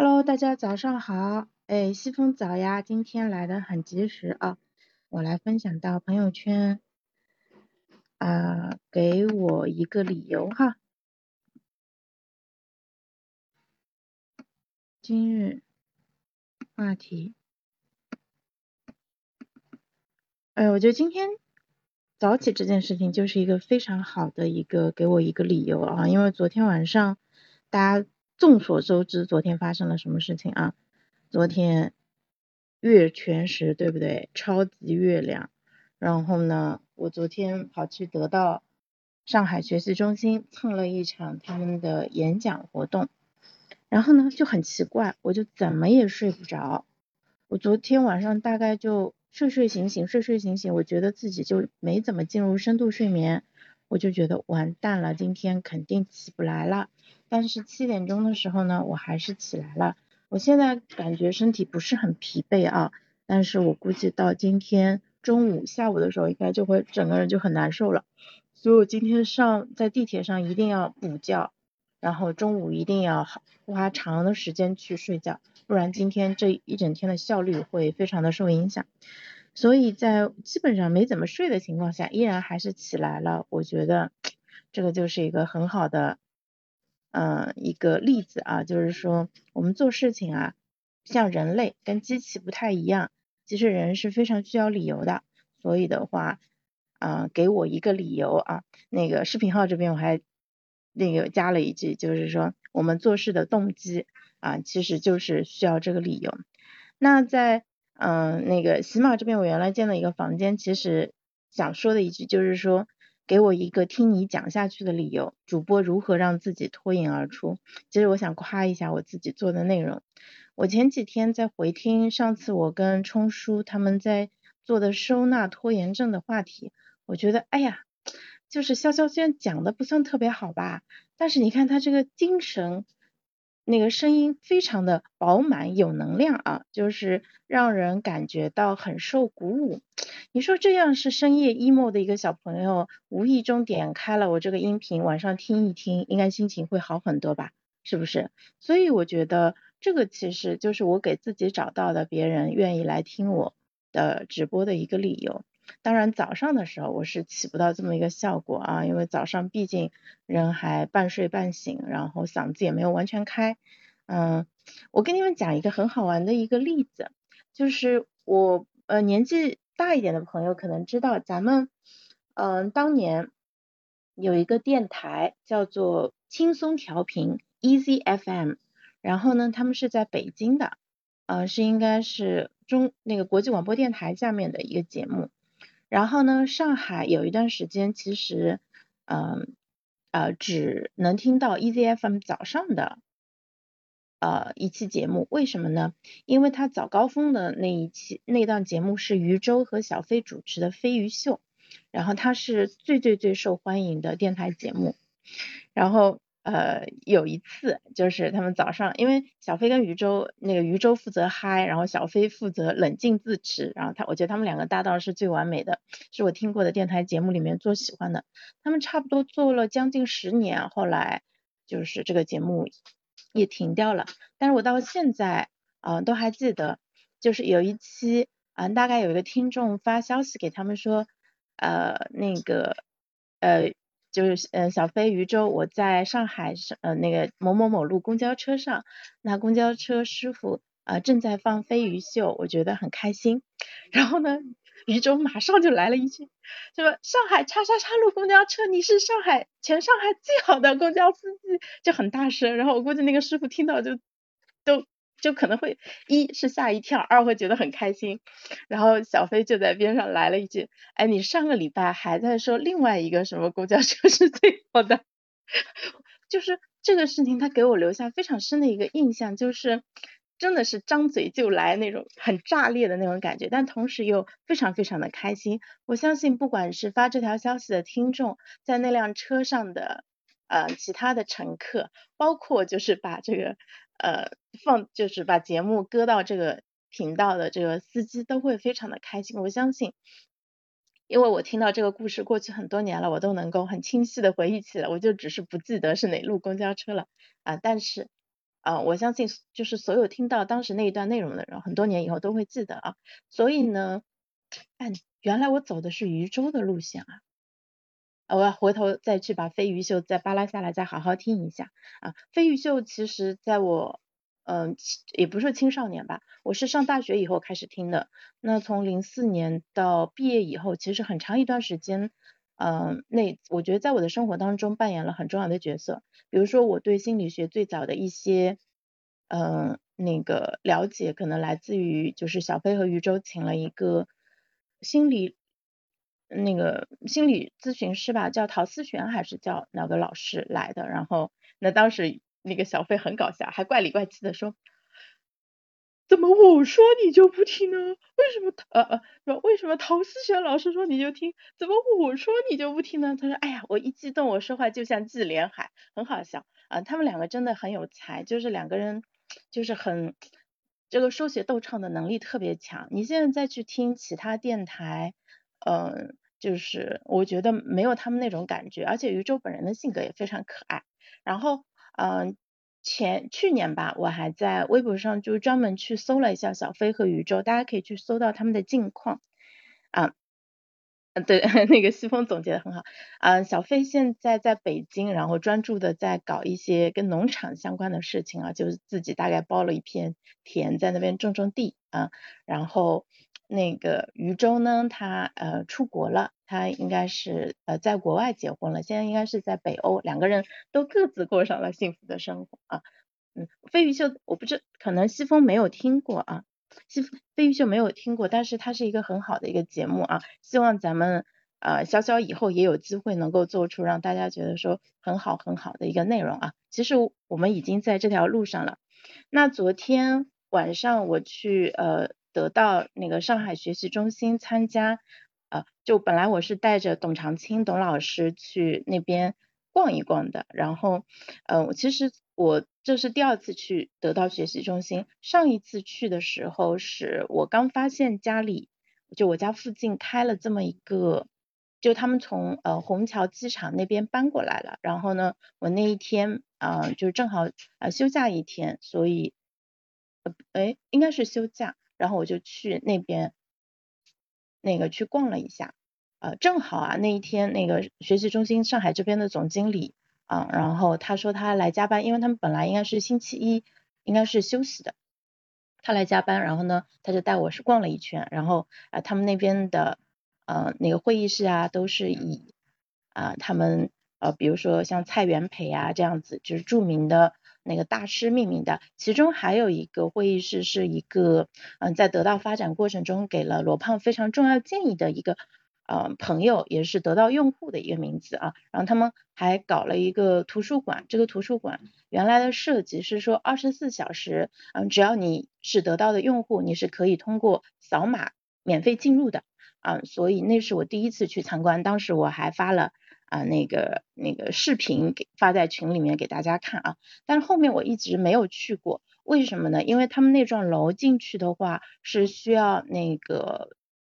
Hello，大家早上好，哎，西风早呀，今天来的很及时啊，我来分享到朋友圈，啊，给我一个理由哈。今日话题，哎，我觉得今天早起这件事情就是一个非常好的一个给我一个理由啊，因为昨天晚上大家。众所周知，昨天发生了什么事情啊？昨天月全食，对不对？超级月亮。然后呢，我昨天跑去得到上海学习中心蹭了一场他们的演讲活动。然后呢，就很奇怪，我就怎么也睡不着。我昨天晚上大概就睡睡醒醒，睡睡醒醒，我觉得自己就没怎么进入深度睡眠。我就觉得完蛋了，今天肯定起不来了。但是七点钟的时候呢，我还是起来了。我现在感觉身体不是很疲惫啊，但是我估计到今天中午、下午的时候，应该就会整个人就很难受了。所以我今天上在地铁上一定要补觉，然后中午一定要花长的时间去睡觉，不然今天这一整天的效率会非常的受影响。所以在基本上没怎么睡的情况下，依然还是起来了。我觉得这个就是一个很好的，嗯，一个例子啊，就是说我们做事情啊，像人类跟机器不太一样，其实人是非常需要理由的。所以的话，啊，给我一个理由啊，那个视频号这边我还那个加了一句，就是说我们做事的动机啊，其实就是需要这个理由。那在嗯，那个喜马这边我原来建了一个房间，其实想说的一句就是说，给我一个听你讲下去的理由。主播如何让自己脱颖而出？其实我想夸一下我自己做的内容。我前几天在回听上次我跟冲叔他们在做的收纳拖延症的话题，我觉得哎呀，就是潇潇虽然讲的不算特别好吧，但是你看他这个精神。那个声音非常的饱满有能量啊，就是让人感觉到很受鼓舞。你说这样是深夜 emo 的一个小朋友，无意中点开了我这个音频，晚上听一听，应该心情会好很多吧？是不是？所以我觉得这个其实就是我给自己找到的别人愿意来听我的直播的一个理由。当然早上的时候我是起不到这么一个效果啊，因为早上毕竟人还半睡半醒，然后嗓子也没有完全开。嗯，我跟你们讲一个很好玩的一个例子，就是我呃年纪大一点的朋友可能知道，咱们嗯当年有一个电台叫做轻松调频 Easy FM，然后呢他们是在北京的，呃是应该是中那个国际广播电台下面的一个节目。然后呢，上海有一段时间，其实，嗯，呃，只能听到 EZFM 早上的，呃，一期节目。为什么呢？因为它早高峰的那一期那档节目是余舟和小飞主持的《飞鱼秀》，然后它是最最最受欢迎的电台节目，然后。呃，有一次就是他们早上，因为小飞跟余舟，那个余舟负责嗨，然后小飞负责冷静自持，然后他，我觉得他们两个搭档是最完美的，是我听过的电台节目里面最喜欢的。他们差不多做了将近十年，后来就是这个节目也停掉了。但是我到现在啊都还记得，就是有一期啊，大概有一个听众发消息给他们说，呃，那个呃。就是呃小飞鱼舟，我在上海上呃那个某某某路公交车上，那公交车师傅啊正在放飞鱼秀，我觉得很开心。然后呢，鱼舟马上就来了一句，什么上海叉叉叉路公交车，你是上海全上海最好的公交司机，就很大声。然后我估计那个师傅听到就都。就可能会一是吓一跳，二会觉得很开心。然后小飞就在边上来了一句：“哎，你上个礼拜还在说另外一个什么公交车是最好的。”就是这个事情，他给我留下非常深的一个印象，就是真的是张嘴就来那种很炸裂的那种感觉，但同时又非常非常的开心。我相信，不管是发这条消息的听众，在那辆车上的呃其他的乘客，包括就是把这个。呃，放就是把节目搁到这个频道的这个司机都会非常的开心，我相信，因为我听到这个故事过去很多年了，我都能够很清晰的回忆起来，我就只是不记得是哪路公交车了啊，但是啊，我相信就是所有听到当时那一段内容的人，很多年以后都会记得啊。所以呢，哎，原来我走的是渝州的路线啊。我要回头再去把飞鱼秀再扒拉下来，再好好听一下啊。飞鱼秀其实在我嗯也不是青少年吧，我是上大学以后开始听的。那从零四年到毕业以后，其实很长一段时间，嗯，那我觉得在我的生活当中扮演了很重要的角色。比如说我对心理学最早的一些嗯那个了解，可能来自于就是小飞和余舟请了一个心理。那个心理咨询师吧，叫陶思璇还是叫哪个老师来的？然后那当时那个小飞很搞笑，还怪里怪气的说，怎么我说你就不听呢？为什么呃呃说为什么陶思璇老师说你就听？怎么我说你就不听呢？他说哎呀，我一激动，我说话就像纪连海，很好笑啊。他们两个真的很有才，就是两个人就是很这个说学逗唱的能力特别强。你现在再去听其他电台。嗯，就是我觉得没有他们那种感觉，而且余舟本人的性格也非常可爱。然后，嗯，前去年吧，我还在微博上就专门去搜了一下小飞和余舟，大家可以去搜到他们的近况啊。对，那个西风总结的很好。啊，小飞现在在北京，然后专注的在搞一些跟农场相关的事情啊，就是自己大概包了一片田在那边种种地啊。然后那个余舟呢，他呃出国了，他应该是呃在国外结婚了，现在应该是在北欧，两个人都各自过上了幸福的生活啊。嗯，飞鱼秀我不知可能西风没有听过啊。西飞鱼秀没有听过，但是它是一个很好的一个节目啊，希望咱们呃潇潇以后也有机会能够做出让大家觉得说很好很好的一个内容啊。其实我们已经在这条路上了。那昨天晚上我去呃得到那个上海学习中心参加，呃就本来我是带着董长青董老师去那边逛一逛的，然后呃其实我。这是第二次去得到学习中心，上一次去的时候是我刚发现家里，就我家附近开了这么一个，就他们从呃虹桥机场那边搬过来了，然后呢，我那一天啊就正好啊休假一天，所以呃哎应该是休假，然后我就去那边那个去逛了一下，呃正好啊那一天那个学习中心上海这边的总经理。啊，然后他说他来加班，因为他们本来应该是星期一应该是休息的，他来加班，然后呢，他就带我是逛了一圈，然后啊，他们那边的呃那个会议室啊，都是以啊他们呃比如说像蔡元培啊这样子，就是著名的那个大师命名的，其中还有一个会议室是一个嗯在得到发展过程中给了罗胖非常重要建议的一个。呃，朋友也是得到用户的一个名字啊，然后他们还搞了一个图书馆，这个图书馆原来的设计是说二十四小时，嗯，只要你是得到的用户，你是可以通过扫码免费进入的啊，所以那是我第一次去参观，当时我还发了啊那个那个视频给发在群里面给大家看啊，但是后面我一直没有去过，为什么呢？因为他们那幢楼进去的话是需要那个。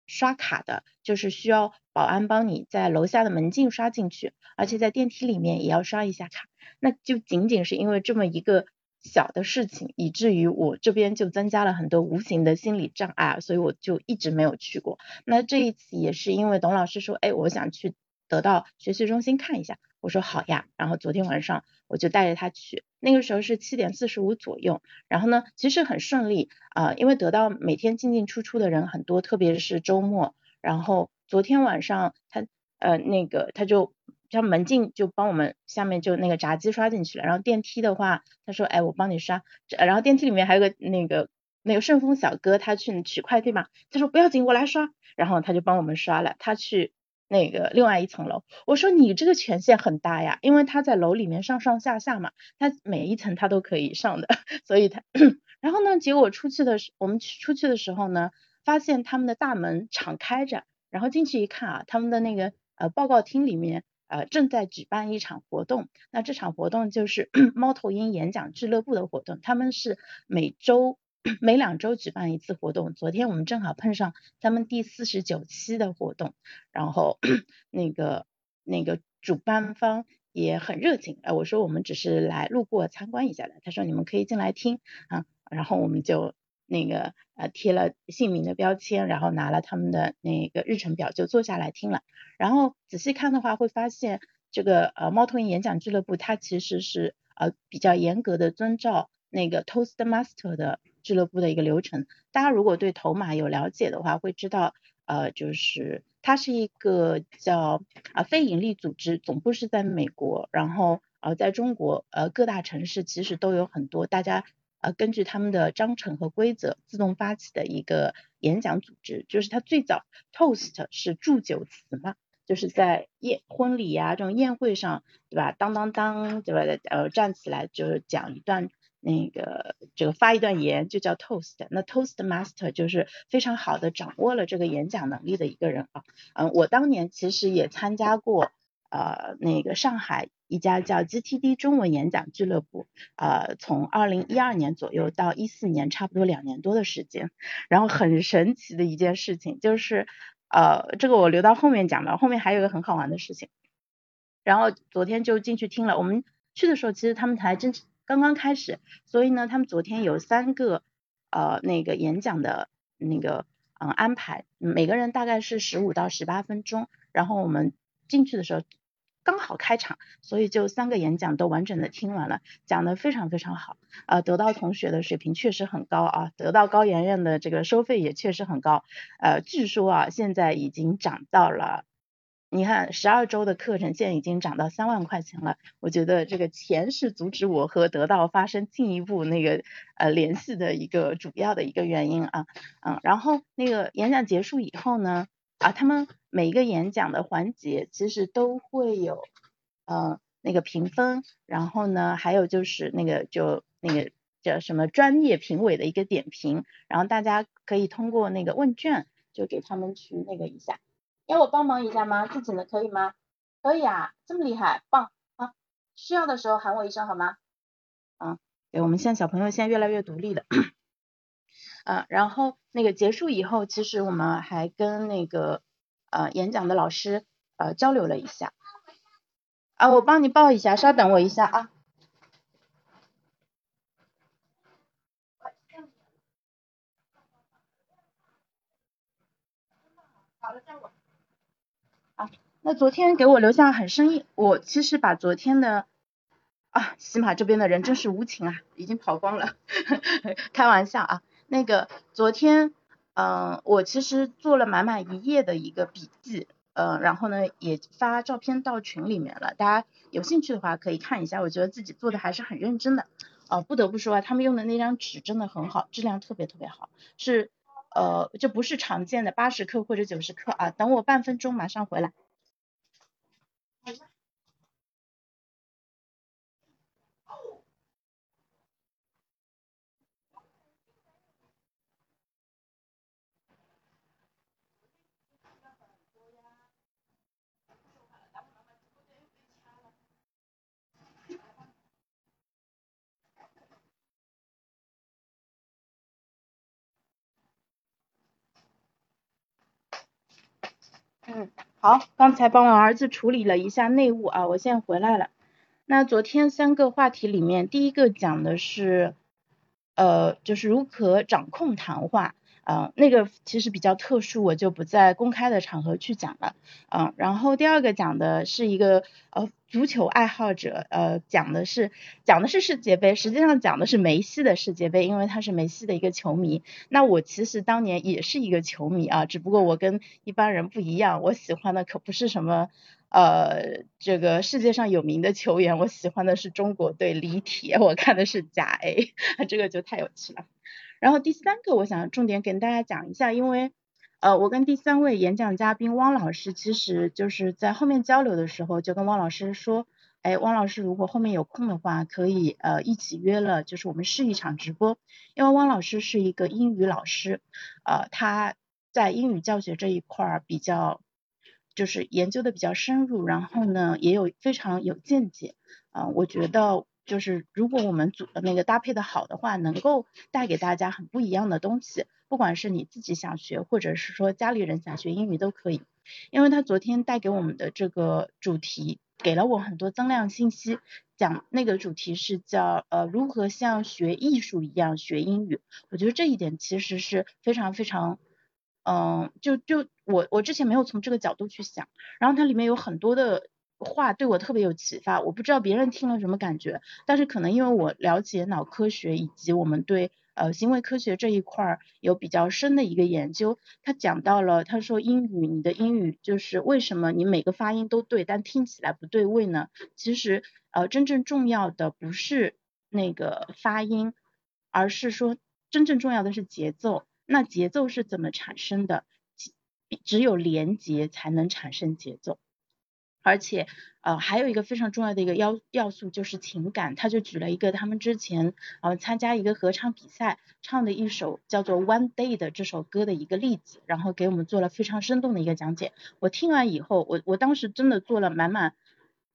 刷卡的，就是需要保安帮你在楼下的门禁刷进去，而且在电梯里面也要刷一下卡。那就仅仅是因为这么一个小的事情，以至于我这边就增加了很多无形的心理障碍，所以我就一直没有去过。那这一次也是因为董老师说，哎，我想去得到学习中心看一下，我说好呀。然后昨天晚上我就带着他去。那个时候是七点四十五左右，然后呢，其实很顺利啊，因为得到每天进进出出的人很多，特别是周末。然后昨天晚上他呃那个他就像门禁就帮我们下面就那个闸机刷进去了，然后电梯的话他说哎我帮你刷，然后电梯里面还有个那个那个顺丰小哥他去取快递嘛，他说不要紧我来刷，然后他就帮我们刷了，他去。那个另外一层楼，我说你这个权限很大呀，因为他在楼里面上上下下嘛，他每一层他都可以上的，所以他，然后呢，结果出去的时，我们出去的时候呢，发现他们的大门敞开着，然后进去一看啊，他们的那个呃报告厅里面呃正在举办一场活动，那这场活动就是 猫头鹰演讲俱乐部的活动，他们是每周。每两周举办一次活动，昨天我们正好碰上他们第四十九期的活动，然后 那个那个主办方也很热情，呃，我说我们只是来路过参观一下的，他说你们可以进来听啊，然后我们就那个呃贴了姓名的标签，然后拿了他们的那个日程表就坐下来听了，然后仔细看的话会发现这个呃猫头鹰演讲俱乐部它其实是呃比较严格的遵照那个 Toastmaster 的俱乐部的一个流程，大家如果对头马有了解的话会知道。呃，就是它是一个叫啊非盈利组织，总部是在美国，然后呃在中国呃各大城市其实都有很多，大家呃根据他们的章程和规则自动发起的一个演讲组织，就是它最早 toast 是祝酒词嘛，就是在宴婚礼呀这种宴会上，对吧？当当当，对吧？呃站起来就是讲一段。那个这个发一段言就叫 toast，那 toast master 就是非常好的掌握了这个演讲能力的一个人啊。嗯，我当年其实也参加过呃那个上海一家叫 GTD 中文演讲俱乐部，呃从二零一二年左右到一四年，差不多两年多的时间。然后很神奇的一件事情就是呃这个我留到后面讲吧，后面还有一个很好玩的事情。然后昨天就进去听了，我们去的时候其实他们才真。刚刚开始，所以呢，他们昨天有三个呃那个演讲的那个嗯安排，每个人大概是十五到十八分钟，然后我们进去的时候刚好开场，所以就三个演讲都完整的听完了，讲的非常非常好，呃，得到同学的水平确实很高啊，得到高圆圆的这个收费也确实很高，呃，据说啊现在已经涨到了。你看，十二周的课程现在已经涨到三万块钱了。我觉得这个钱是阻止我和得到发生进一步那个呃联系的一个主要的一个原因啊，嗯，然后那个演讲结束以后呢，啊，他们每一个演讲的环节其实都会有呃那个评分，然后呢，还有就是那个就那个叫什么专业评委的一个点评，然后大家可以通过那个问卷就给他们去那个一下。要我帮忙一下吗？自己呢可以吗？可以啊，这么厉害，棒啊！需要的时候喊我一声好吗？嗯，对，我们现在小朋友现在越来越独立了。啊，然后那个结束以后，其实我们还跟那个呃演讲的老师呃交流了一下。啊，我帮你报一下，稍等我一下啊。那昨天给我留下很深印，我其实把昨天的啊，喜马这边的人真是无情啊，已经跑光了，开玩笑啊。那个昨天，嗯，我其实做了满满一页的一个笔记，嗯，然后呢也发照片到群里面了，大家有兴趣的话可以看一下，我觉得自己做的还是很认真的，呃，不得不说啊，他们用的那张纸真的很好，质量特别特别好，是呃，就不是常见的八十克或者九十克啊。等我半分钟，马上回来。嗯，好，刚才帮我儿子处理了一下内务啊，我现在回来了。那昨天三个话题里面，第一个讲的是，呃，就是如何掌控谈话。嗯，那个其实比较特殊，我就不在公开的场合去讲了。嗯，然后第二个讲的是一个呃足球爱好者，呃讲的是讲的是世界杯，实际上讲的是梅西的世界杯，因为他是梅西的一个球迷。那我其实当年也是一个球迷啊，只不过我跟一般人不一样，我喜欢的可不是什么呃这个世界上有名的球员，我喜欢的是中国队李铁，我看的是甲 A，这个就太有趣了。然后第三个，我想重点跟大家讲一下，因为呃，我跟第三位演讲嘉宾汪老师，其实就是在后面交流的时候，就跟汪老师说，哎，汪老师如果后面有空的话，可以呃一起约了，就是我们试一场直播，因为汪老师是一个英语老师，呃，他在英语教学这一块儿比较就是研究的比较深入，然后呢也有非常有见解，啊，我觉得。就是如果我们组的那个搭配的好的话，能够带给大家很不一样的东西，不管是你自己想学，或者是说家里人想学英语都可以。因为他昨天带给我们的这个主题给了我很多增量信息，讲那个主题是叫呃如何像学艺术一样学英语，我觉得这一点其实是非常非常，嗯，就就我我之前没有从这个角度去想，然后它里面有很多的话对我特别有启发，我不知道别人听了什么感觉，但是可能因为我了解脑科学以及我们对。呃，行为科学这一块儿有比较深的一个研究，他讲到了，他说英语，你的英语就是为什么你每个发音都对，但听起来不对位呢？其实，呃，真正重要的不是那个发音，而是说真正重要的是节奏。那节奏是怎么产生的？只有连接才能产生节奏。而且，呃，还有一个非常重要的一个要要素就是情感。他就举了一个他们之前呃参加一个合唱比赛唱的一首叫做《One Day》的这首歌的一个例子，然后给我们做了非常生动的一个讲解。我听完以后，我我当时真的做了满满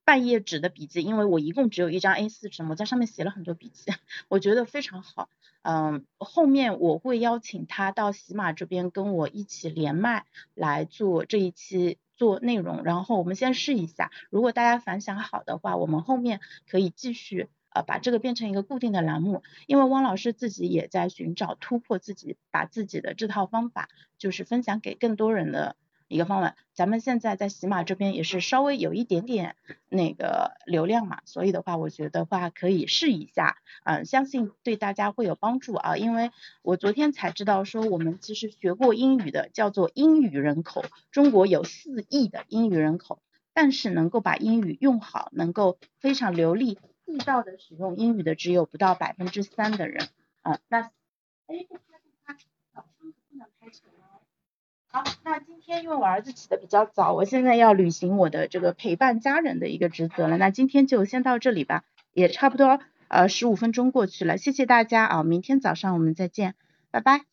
半页纸的笔记，因为我一共只有一张 A4 纸，我在上面写了很多笔记，我觉得非常好。嗯，后面我会邀请他到喜马这边跟我一起连麦来做这一期。做内容，然后我们先试一下，如果大家反响好的话，我们后面可以继续呃把这个变成一个固定的栏目，因为汪老师自己也在寻找突破自己，把自己的这套方法就是分享给更多人的。一个方案，咱们现在在喜马这边也是稍微有一点点那个流量嘛，所以的话，我觉得话可以试一下，嗯，相信对大家会有帮助啊，因为我昨天才知道说我们其实学过英语的叫做英语人口，中国有四亿的英语人口，但是能够把英语用好，能够非常流利地道的使用英语的只有不到百分之三的人，啊，那，哎，不拍不拍，早上不能拍成。好，那今天因为我儿子起的比较早，我现在要履行我的这个陪伴家人的一个职责了。那今天就先到这里吧，也差不多呃十五分钟过去了，谢谢大家啊，明天早上我们再见，拜拜。